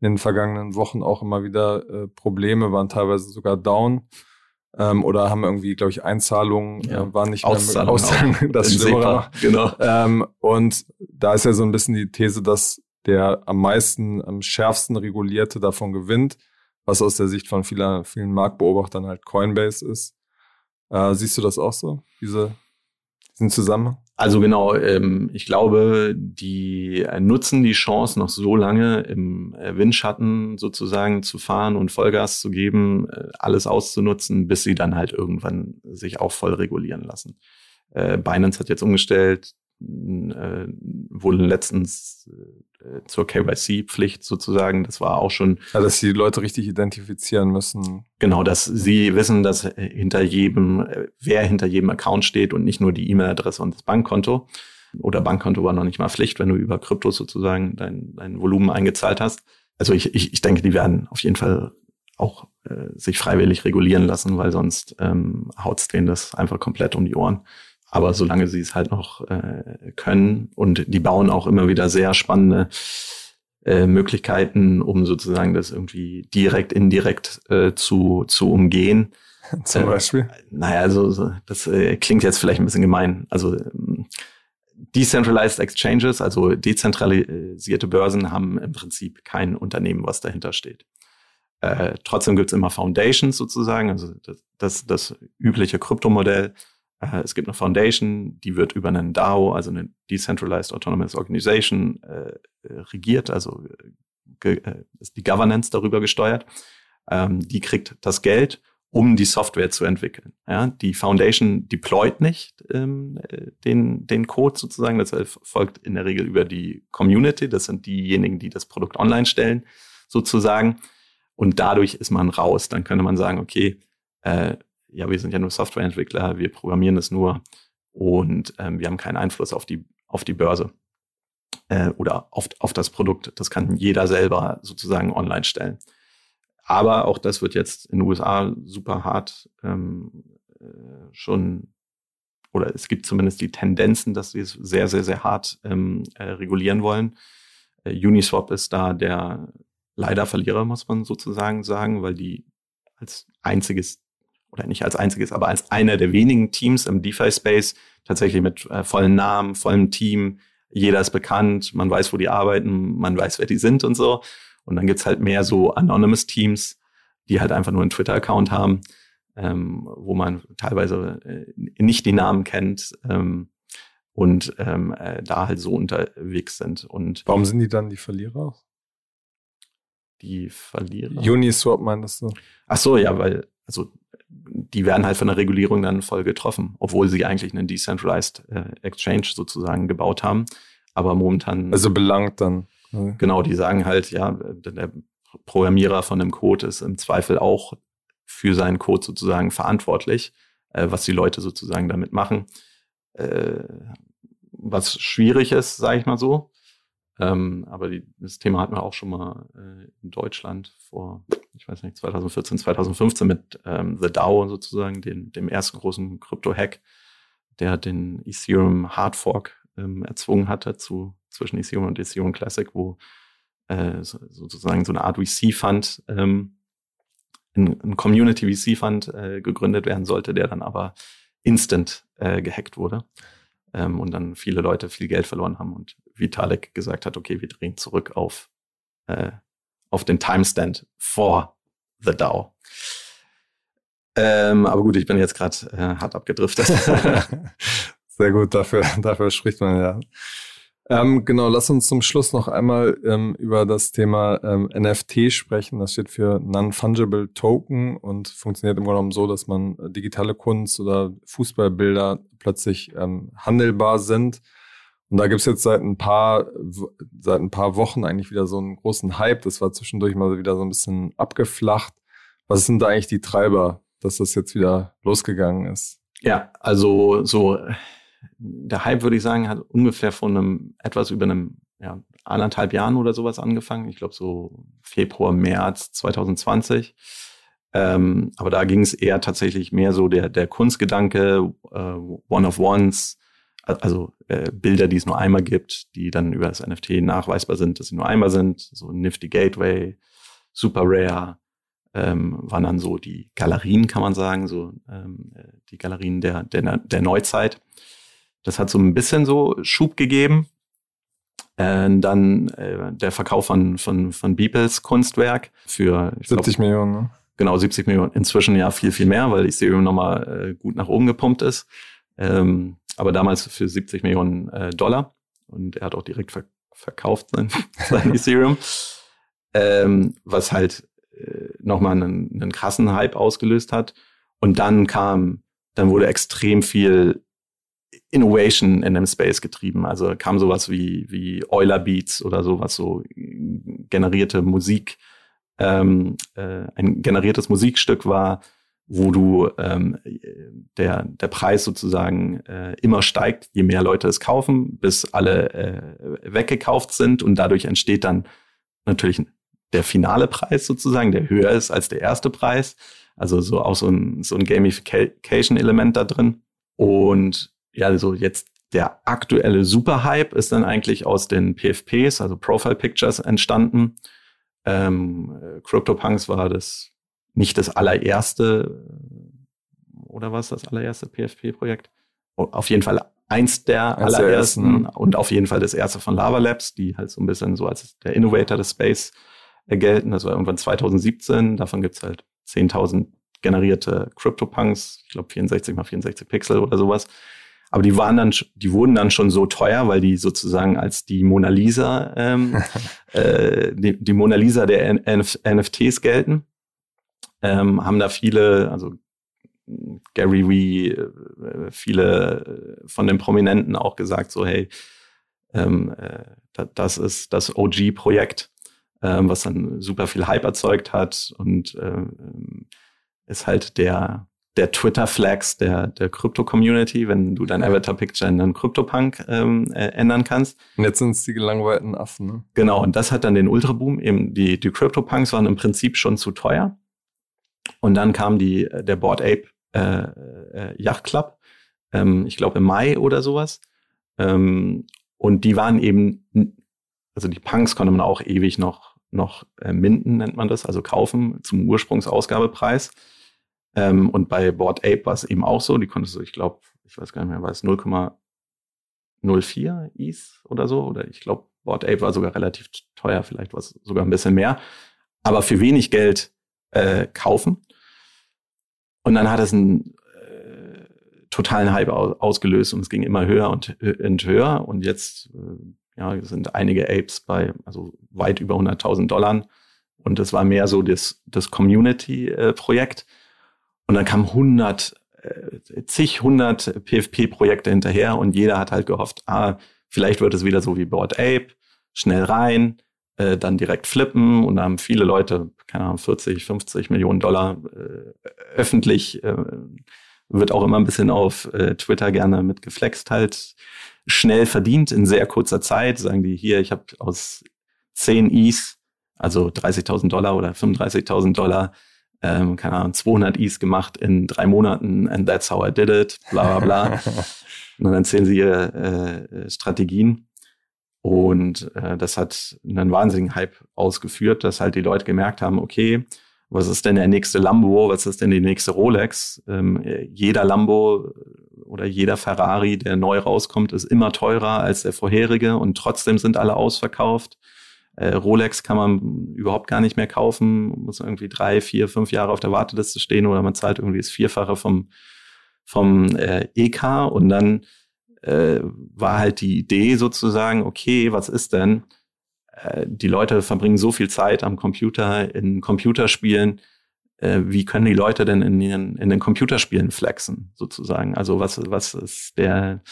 in den vergangenen Wochen auch immer wieder äh, Probleme, waren teilweise sogar down ähm, oder haben irgendwie, glaube ich, Einzahlungen, ja. äh, waren nicht Auszahlung mehr Auszahlungen, das Schlimmere. Genau. Ähm, und da ist ja so ein bisschen die These, dass der am meisten, am schärfsten regulierte davon gewinnt, was aus der Sicht von vieler, vielen Marktbeobachtern halt Coinbase ist. Äh, siehst du das auch so, diese, diesen Zusammenhang? Also genau, ähm, ich glaube, die nutzen die Chance, noch so lange im äh, Windschatten sozusagen zu fahren und Vollgas zu geben, äh, alles auszunutzen, bis sie dann halt irgendwann sich auch voll regulieren lassen. Äh, Binance hat jetzt umgestellt, äh, wurde letztens äh, zur KYC-Pflicht sozusagen. Das war auch schon. Ja, dass die Leute richtig identifizieren müssen. Genau, dass sie wissen, dass hinter jedem, äh, wer hinter jedem Account steht und nicht nur die E-Mail-Adresse und das Bankkonto. Oder Bankkonto war noch nicht mal Pflicht, wenn du über Kryptos sozusagen dein, dein Volumen eingezahlt hast. Also ich, ich, ich denke, die werden auf jeden Fall auch äh, sich freiwillig regulieren lassen, weil sonst ähm, haut's denen das einfach komplett um die Ohren. Aber solange sie es halt noch äh, können und die bauen auch immer wieder sehr spannende äh, Möglichkeiten, um sozusagen das irgendwie direkt, indirekt äh, zu, zu umgehen. Zum Beispiel? Äh, naja, also das äh, klingt jetzt vielleicht ein bisschen gemein. Also ähm, Decentralized Exchanges, also dezentralisierte Börsen, haben im Prinzip kein Unternehmen, was dahinter steht. Äh, trotzdem gibt's immer Foundations sozusagen, also das, das, das übliche Kryptomodell äh, es gibt eine Foundation, die wird über einen DAO, also eine Decentralized Autonomous Organization, äh, äh regiert, also äh, ist die Governance darüber gesteuert. Ähm, die kriegt das Geld, um die Software zu entwickeln. Ja, die Foundation deployt nicht ähm, den, den Code sozusagen, das folgt in der Regel über die Community, das sind diejenigen, die das Produkt online stellen, sozusagen. Und dadurch ist man raus. Dann könnte man sagen, okay, äh, ja, wir sind ja nur Softwareentwickler, wir programmieren es nur und ähm, wir haben keinen Einfluss auf die, auf die Börse äh, oder auf, auf das Produkt. Das kann jeder selber sozusagen online stellen. Aber auch das wird jetzt in den USA super hart ähm, äh, schon oder es gibt zumindest die Tendenzen, dass sie es sehr, sehr, sehr hart ähm, äh, regulieren wollen. Äh, Uniswap ist da der leider Verlierer, muss man sozusagen sagen, weil die als einziges oder nicht als einziges, aber als einer der wenigen Teams im DeFi-Space tatsächlich mit äh, vollen Namen, vollem Team, jeder ist bekannt, man weiß, wo die arbeiten, man weiß, wer die sind und so. Und dann gibt's halt mehr so Anonymous Teams, die halt einfach nur einen Twitter-Account haben, ähm, wo man teilweise äh, nicht die Namen kennt ähm, und ähm, äh, da halt so unterwegs sind. Und Warum sind die dann die Verlierer? Die Verlierer. Uniswap meintest du? Ach so, ja, weil, also die werden halt von der Regulierung dann voll getroffen, obwohl sie eigentlich einen Decentralized äh, Exchange sozusagen gebaut haben. Aber momentan. Also belangt dann. Genau, die sagen halt, ja, der Programmierer von dem Code ist im Zweifel auch für seinen Code sozusagen verantwortlich, äh, was die Leute sozusagen damit machen. Äh, was schwierig ist, sage ich mal so. Ähm, aber die, das Thema hatten wir auch schon mal äh, in Deutschland vor, ich weiß nicht, 2014, 2015 mit ähm, The DAO sozusagen, den, dem ersten großen Krypto-Hack, der den Ethereum Hardfork ähm, erzwungen hatte zu, zwischen Ethereum und Ethereum Classic, wo äh, sozusagen so eine Art VC-Fund, ähm, ein, ein Community VC-Fund äh, gegründet werden sollte, der dann aber instant äh, gehackt wurde ähm, und dann viele Leute viel Geld verloren haben und Vitalik gesagt hat, okay, wir drehen zurück auf, äh, auf den Timestand vor The DAO. Ähm, aber gut, ich bin jetzt gerade äh, hart abgedriftet. Sehr gut, dafür, dafür spricht man ja. Ähm, genau, lass uns zum Schluss noch einmal ähm, über das Thema ähm, NFT sprechen. Das steht für Non-Fungible Token und funktioniert im Grunde genommen so, dass man äh, digitale Kunst oder Fußballbilder plötzlich ähm, handelbar sind. Und da gibt's jetzt seit ein paar seit ein paar Wochen eigentlich wieder so einen großen Hype. Das war zwischendurch mal wieder so ein bisschen abgeflacht. Was sind da eigentlich die Treiber, dass das jetzt wieder losgegangen ist? Ja, also so der Hype, würde ich sagen, hat ungefähr von einem etwas über einem ja, anderthalb Jahren oder sowas angefangen. Ich glaube so Februar, März 2020. Ähm, aber da ging es eher tatsächlich mehr so der, der Kunstgedanke, äh, One of Ones, also äh, Bilder, die es nur einmal gibt, die dann über das NFT nachweisbar sind, dass sie nur einmal sind, so Nifty Gateway, Super Rare, ähm, waren dann so die Galerien, kann man sagen, so ähm, die Galerien der, der, der Neuzeit. Das hat so ein bisschen so Schub gegeben. Äh, dann äh, der Verkauf von, von, von Beeples Kunstwerk für 70 glaub, Millionen, ne? Genau, 70 Millionen. Inzwischen ja viel, viel mehr, weil Ethereum nochmal äh, gut nach oben gepumpt ist. Ähm, aber damals für 70 Millionen äh, Dollar. Und er hat auch direkt ver verkauft sein, sein Ethereum. Ähm, was halt äh, nochmal einen, einen krassen Hype ausgelöst hat. Und dann kam, dann wurde extrem viel Innovation in dem Space getrieben. Also kam sowas wie, wie Euler Beats oder sowas, so generierte Musik, ähm, äh, ein generiertes Musikstück war, wo du ähm, der, der Preis sozusagen äh, immer steigt, je mehr Leute es kaufen, bis alle äh, weggekauft sind und dadurch entsteht dann natürlich der finale Preis sozusagen, der höher ist als der erste Preis. Also so auch so ein, so ein Gamification-Element da drin. Und ja, also jetzt der aktuelle Superhype ist dann eigentlich aus den PFPs, also Profile Pictures, entstanden. Ähm, CryptoPunks war das nicht das allererste, oder was das allererste PFP-Projekt? Auf jeden Fall eins der als allerersten der ersten. und auf jeden Fall das erste von Lava Labs, die halt so ein bisschen so als der Innovator des Space gelten. Das war irgendwann 2017. Davon gibt's halt 10.000 generierte CryptoPunks, ich glaube 64 mal 64 Pixel oder sowas. Aber die waren dann, die wurden dann schon so teuer, weil die sozusagen als die Mona Lisa, ähm, äh, die, die Mona Lisa der NF NFTs gelten. Ähm, haben da viele, also Gary Wee, äh, viele von den Prominenten auch gesagt, so hey, ähm, äh, das ist das OG-Projekt, ähm, was dann super viel Hype erzeugt hat und ähm, ist halt der der Twitter-Flags der, der Krypto-Community, wenn du dein Avatar-Picture in einen Krypto-Punk ähm, äh, ändern kannst. Und jetzt sind es die gelangweilten Affen, ne? Genau, und das hat dann den Ultra-Boom. Eben die, die Crypto-Punks waren im Prinzip schon zu teuer. Und dann kam die, der Board Ape äh, äh, Yacht Club, ähm, ich glaube im Mai oder sowas. Ähm, und die waren eben, also die Punks konnte man auch ewig noch, noch äh, minden, nennt man das, also kaufen zum Ursprungsausgabepreis. Ähm, und bei Board Ape war es eben auch so, die konntest du, ich glaube, ich weiß gar nicht mehr, war es 0,04 ETH oder so, oder ich glaube, Board Ape war sogar relativ teuer, vielleicht war es sogar ein bisschen mehr, aber für wenig Geld äh, kaufen. Und dann hat es einen äh, totalen Hype ausgelöst und es ging immer höher und, und höher. Und jetzt äh, ja, sind einige Apes bei also weit über 100.000 Dollar. Und es war mehr so das, das Community-Projekt. Und dann kamen 100, äh, zig, 100 PFP-Projekte hinterher und jeder hat halt gehofft, ah, vielleicht wird es wieder so wie Board Ape, schnell rein, äh, dann direkt flippen und da haben viele Leute, keine Ahnung, 40, 50 Millionen Dollar äh, öffentlich, äh, wird auch immer ein bisschen auf äh, Twitter gerne mit geflext halt, schnell verdient in sehr kurzer Zeit, sagen die hier, ich habe aus 10 Is, also 30.000 Dollar oder 35.000 Dollar, ähm, keine Ahnung, 200 Is gemacht in drei Monaten and that's how I did it, bla bla bla. und dann erzählen sie ihre äh, Strategien. Und äh, das hat einen wahnsinnigen Hype ausgeführt, dass halt die Leute gemerkt haben, okay, was ist denn der nächste Lambo, was ist denn die nächste Rolex? Ähm, jeder Lambo oder jeder Ferrari, der neu rauskommt, ist immer teurer als der vorherige und trotzdem sind alle ausverkauft. Äh, Rolex kann man überhaupt gar nicht mehr kaufen, muss irgendwie drei, vier, fünf Jahre auf der Warteliste stehen oder man zahlt irgendwie das Vierfache vom, vom äh, EK und dann äh, war halt die Idee sozusagen, okay, was ist denn? Äh, die Leute verbringen so viel Zeit am Computer in Computerspielen. Äh, wie können die Leute denn in den, in den Computerspielen flexen, sozusagen? Also was, was ist der,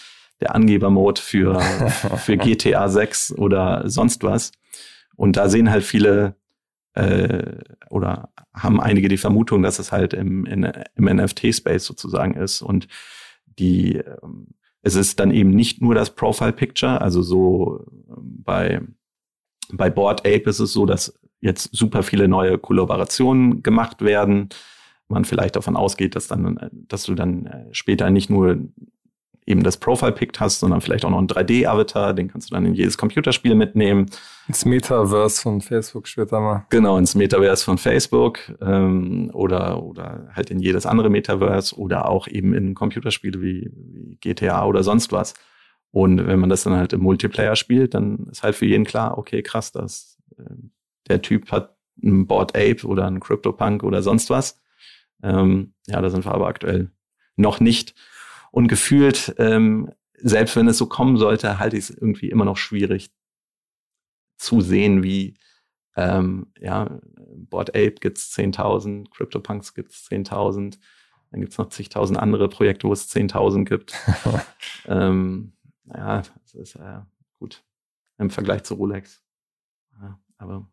der Angebermode für, für GTA 6 oder sonst was? Und da sehen halt viele äh, oder haben einige die Vermutung, dass es halt im, in, im NFT-Space sozusagen ist. Und die ähm, es ist dann eben nicht nur das Profile Picture, also so ähm, bei, bei Board Ape ist es so, dass jetzt super viele neue Kollaborationen gemacht werden. Man vielleicht davon ausgeht, dass dann, dass du dann äh, später nicht nur eben das Profile-Pick hast, sondern vielleicht auch noch einen 3D-Avatar, den kannst du dann in jedes Computerspiel mitnehmen. Ins Metaverse von Facebook später mal. Genau, ins Metaverse von Facebook ähm, oder, oder halt in jedes andere Metaverse oder auch eben in Computerspiele wie, wie GTA oder sonst was. Und wenn man das dann halt im Multiplayer spielt, dann ist halt für jeden klar, okay, krass, dass äh, der Typ hat ein Board Ape oder ein CryptoPunk oder sonst was. Ähm, ja, da sind wir aber aktuell noch nicht. Und gefühlt, ähm, selbst wenn es so kommen sollte, halte ich es irgendwie immer noch schwierig zu sehen, wie ähm, ja, Board Ape gibt's 10.000, CryptoPunks gibt's 10.000, dann gibt's noch zigtausend andere Projekte, wo es 10.000 gibt. ähm, ja, das ist äh, gut im Vergleich zu Rolex. Ja, aber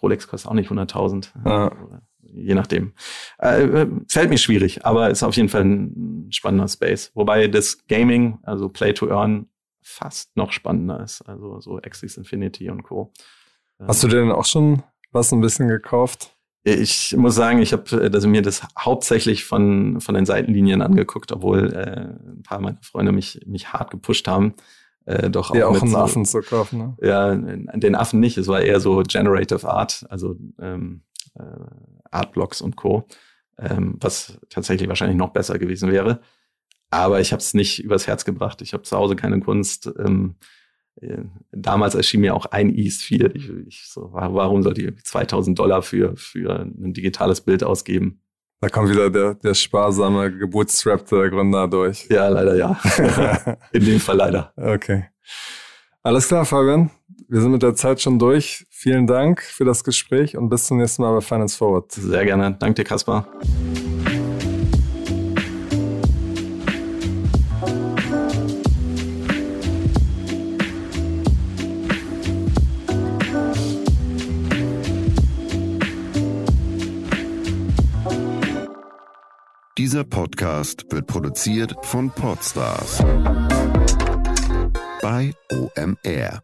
Rolex kostet auch nicht 100.000. Ja je nachdem. Äh, äh, fällt mir schwierig, aber ist auf jeden Fall ein spannender Space. Wobei das Gaming, also Play to Earn, fast noch spannender ist. Also so Axis Infinity und Co. Hast du denn auch schon was ein bisschen gekauft? Ich muss sagen, ich habe also mir das hauptsächlich von, von den Seitenlinien angeguckt, obwohl äh, ein paar meiner Freunde mich, mich hart gepusht haben. Äh, doch auch, ja, auch einen so, Affen zu kaufen. Ne? Ja, den Affen nicht. Es war eher so Generative Art, also ähm, äh, Artblocks und Co., ähm, was tatsächlich wahrscheinlich noch besser gewesen wäre. Aber ich habe es nicht übers Herz gebracht. Ich habe zu Hause keine Kunst. Ähm, äh, damals erschien mir auch ein East viel. Ich, ich so, warum sollte ich 2000 Dollar für, für ein digitales Bild ausgeben? Da kommt wieder der, der sparsame, gebootstrappte Gründer durch. Ja, leider ja. In dem Fall leider. Okay. Alles klar, Fabian. Wir sind mit der Zeit schon durch. Vielen Dank für das Gespräch und bis zum nächsten Mal bei Finance Forward. Sehr gerne. Danke dir, Kaspar. Dieser Podcast wird produziert von Podstars bei OMR.